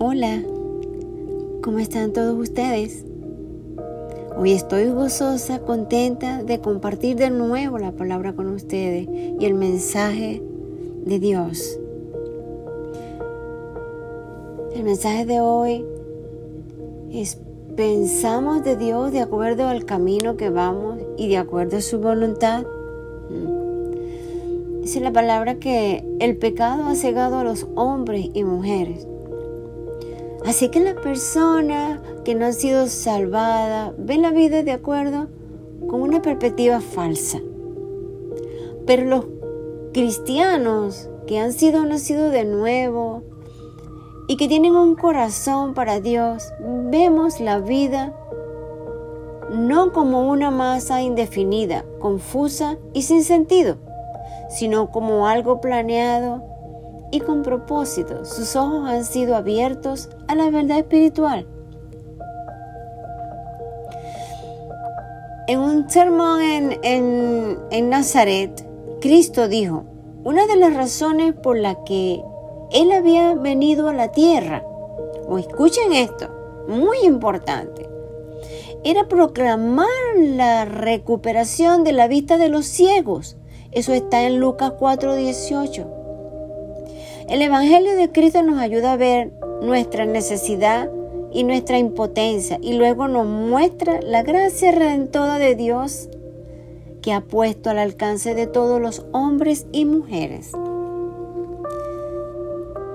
Hola, ¿cómo están todos ustedes? Hoy estoy gozosa, contenta de compartir de nuevo la palabra con ustedes y el mensaje de Dios. El mensaje de hoy es pensamos de Dios de acuerdo al camino que vamos y de acuerdo a su voluntad. Mm. Dice la palabra que el pecado ha cegado a los hombres y mujeres Así que la persona que no ha sido salvada ve la vida de acuerdo con una perspectiva falsa. Pero los cristianos que han sido nacidos de nuevo y que tienen un corazón para Dios, vemos la vida no como una masa indefinida, confusa y sin sentido, sino como algo planeado y con propósito. Sus ojos han sido abiertos a la verdad espiritual. En un sermón en, en Nazaret, Cristo dijo, una de las razones por la que Él había venido a la tierra, o escuchen esto, muy importante, era proclamar la recuperación de la vista de los ciegos. Eso está en Lucas 4:18. El Evangelio de Cristo nos ayuda a ver nuestra necesidad y nuestra impotencia y luego nos muestra la gracia redentora de Dios que ha puesto al alcance de todos los hombres y mujeres.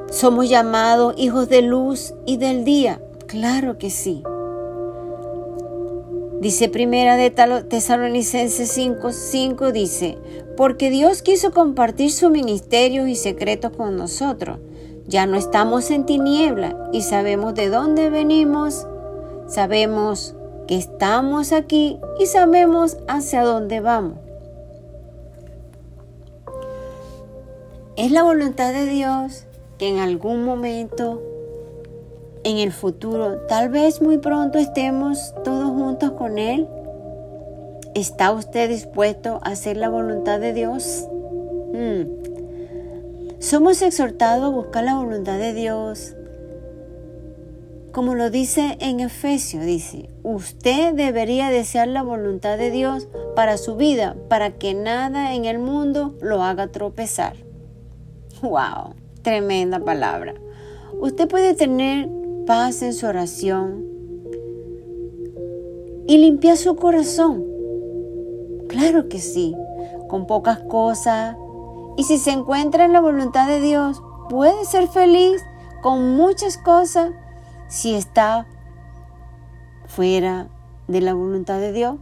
Somos llamados hijos de luz y del día, claro que sí. Dice primera de Tesalonicenses 5, 5 dice, porque Dios quiso compartir su ministerio y secretos con nosotros. Ya no estamos en tiniebla y sabemos de dónde venimos, sabemos que estamos aquí y sabemos hacia dónde vamos. Es la voluntad de Dios que en algún momento en el futuro, tal vez muy pronto estemos todos juntos con Él. ¿Está usted dispuesto a hacer la voluntad de Dios? Hmm. Somos exhortados a buscar la voluntad de Dios. Como lo dice en Efesios, dice, usted debería desear la voluntad de Dios para su vida, para que nada en el mundo lo haga tropezar. ¡Wow! Tremenda palabra. Usted puede tener paz en su oración y limpiar su corazón. Claro que sí, con pocas cosas. Y si se encuentra en la voluntad de Dios, puede ser feliz con muchas cosas si está fuera de la voluntad de Dios.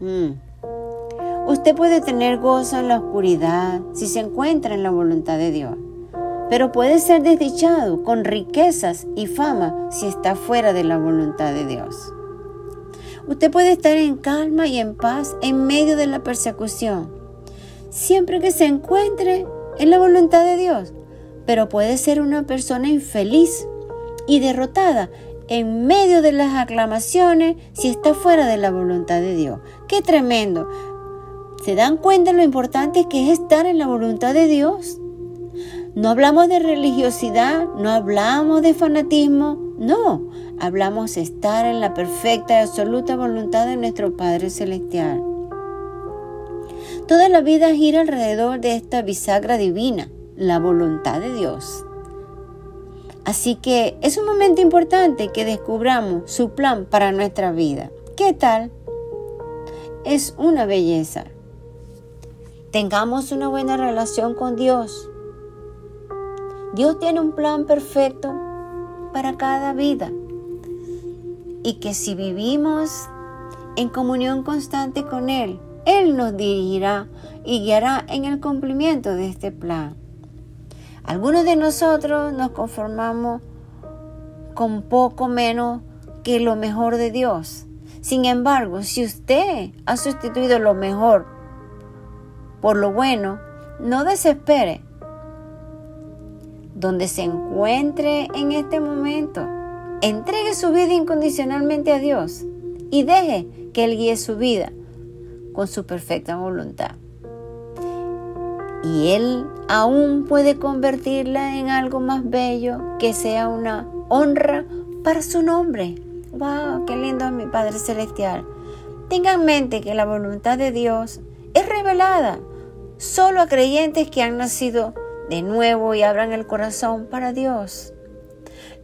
Mm. Usted puede tener gozo en la oscuridad si se encuentra en la voluntad de Dios pero puede ser desdichado con riquezas y fama si está fuera de la voluntad de Dios. Usted puede estar en calma y en paz en medio de la persecución, siempre que se encuentre en la voluntad de Dios, pero puede ser una persona infeliz y derrotada en medio de las aclamaciones si está fuera de la voluntad de Dios. ¡Qué tremendo! ¿Se dan cuenta lo importante que es estar en la voluntad de Dios? No hablamos de religiosidad, no hablamos de fanatismo, no, hablamos estar en la perfecta y absoluta voluntad de nuestro Padre Celestial. Toda la vida gira alrededor de esta bisagra divina, la voluntad de Dios. Así que es un momento importante que descubramos su plan para nuestra vida. ¿Qué tal? Es una belleza. Tengamos una buena relación con Dios Dios tiene un plan perfecto para cada vida y que si vivimos en comunión constante con Él, Él nos dirigirá y guiará en el cumplimiento de este plan. Algunos de nosotros nos conformamos con poco menos que lo mejor de Dios. Sin embargo, si usted ha sustituido lo mejor por lo bueno, no desespere donde se encuentre en este momento. Entregue su vida incondicionalmente a Dios y deje que Él guíe su vida con su perfecta voluntad. Y Él aún puede convertirla en algo más bello que sea una honra para su nombre. ¡Wow! ¡Qué lindo mi Padre Celestial! Tengan en mente que la voluntad de Dios es revelada solo a creyentes que han nacido de nuevo y abran el corazón para Dios.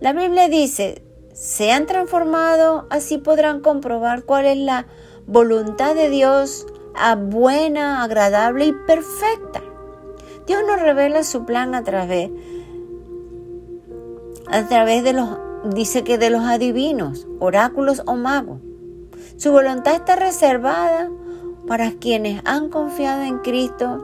La Biblia dice, se han transformado, así podrán comprobar cuál es la voluntad de Dios a buena, agradable y perfecta. Dios nos revela su plan a través a través de los dice que de los adivinos, oráculos o magos. Su voluntad está reservada para quienes han confiado en Cristo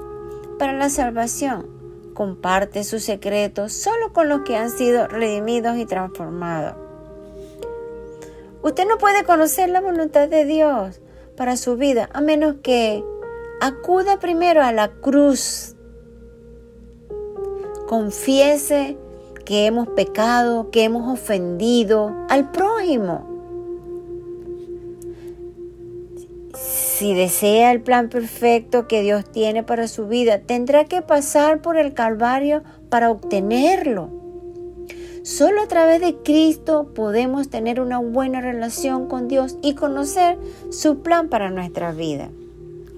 para la salvación. Comparte sus secretos solo con los que han sido redimidos y transformados. Usted no puede conocer la voluntad de Dios para su vida a menos que acuda primero a la cruz. Confiese que hemos pecado, que hemos ofendido al prójimo. Si desea el plan perfecto que Dios tiene para su vida, tendrá que pasar por el Calvario para obtenerlo. Solo a través de Cristo podemos tener una buena relación con Dios y conocer su plan para nuestra vida.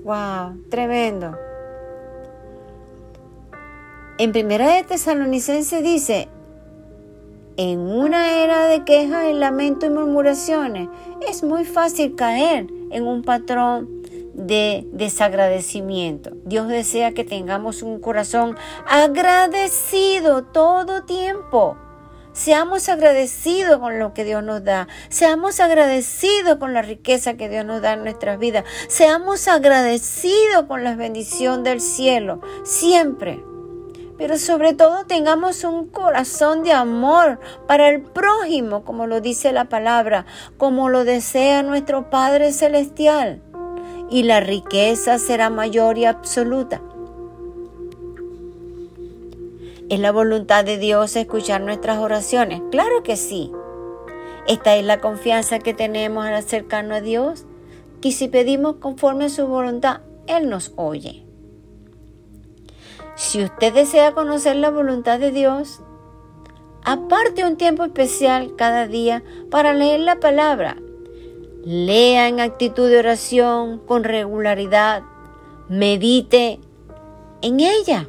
¡Wow! Tremendo. En Primera de Tesalonicense dice, en una era de quejas, lamento y murmuraciones, es muy fácil caer en un patrón de desagradecimiento. Dios desea que tengamos un corazón agradecido todo tiempo. Seamos agradecidos con lo que Dios nos da. Seamos agradecidos con la riqueza que Dios nos da en nuestras vidas. Seamos agradecidos con la bendición del cielo. Siempre pero sobre todo tengamos un corazón de amor para el prójimo, como lo dice la palabra, como lo desea nuestro Padre Celestial. Y la riqueza será mayor y absoluta. ¿Es la voluntad de Dios escuchar nuestras oraciones? Claro que sí. Esta es la confianza que tenemos al acercarnos a Dios, que si pedimos conforme a su voluntad, Él nos oye. Si usted desea conocer la voluntad de Dios, aparte un tiempo especial cada día para leer la palabra. Lea en actitud de oración con regularidad. Medite en ella.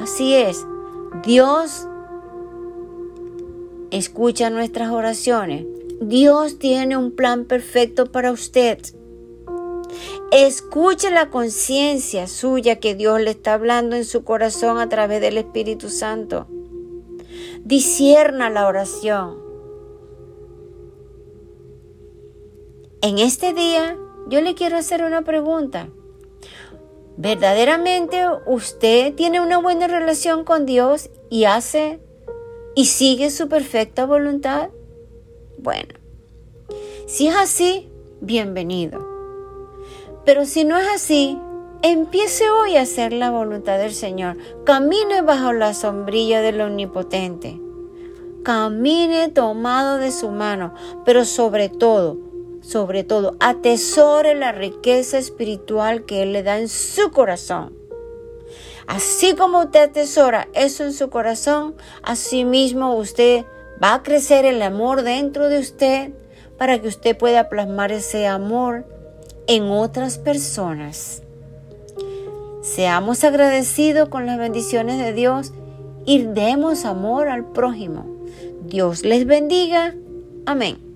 Así es, Dios escucha nuestras oraciones. Dios tiene un plan perfecto para usted. Escuche la conciencia suya que Dios le está hablando en su corazón a través del Espíritu Santo. Disierna la oración. En este día yo le quiero hacer una pregunta. ¿Verdaderamente usted tiene una buena relación con Dios y hace y sigue su perfecta voluntad? Bueno, si es así, bienvenido. Pero si no es así, empiece hoy a hacer la voluntad del Señor. Camine bajo la sombrilla del Omnipotente. Camine tomado de su mano, pero sobre todo, sobre todo, atesore la riqueza espiritual que Él le da en su corazón. Así como usted atesora eso en su corazón, así mismo usted va a crecer el amor dentro de usted para que usted pueda plasmar ese amor en otras personas. Seamos agradecidos con las bendiciones de Dios y demos amor al prójimo. Dios les bendiga. Amén.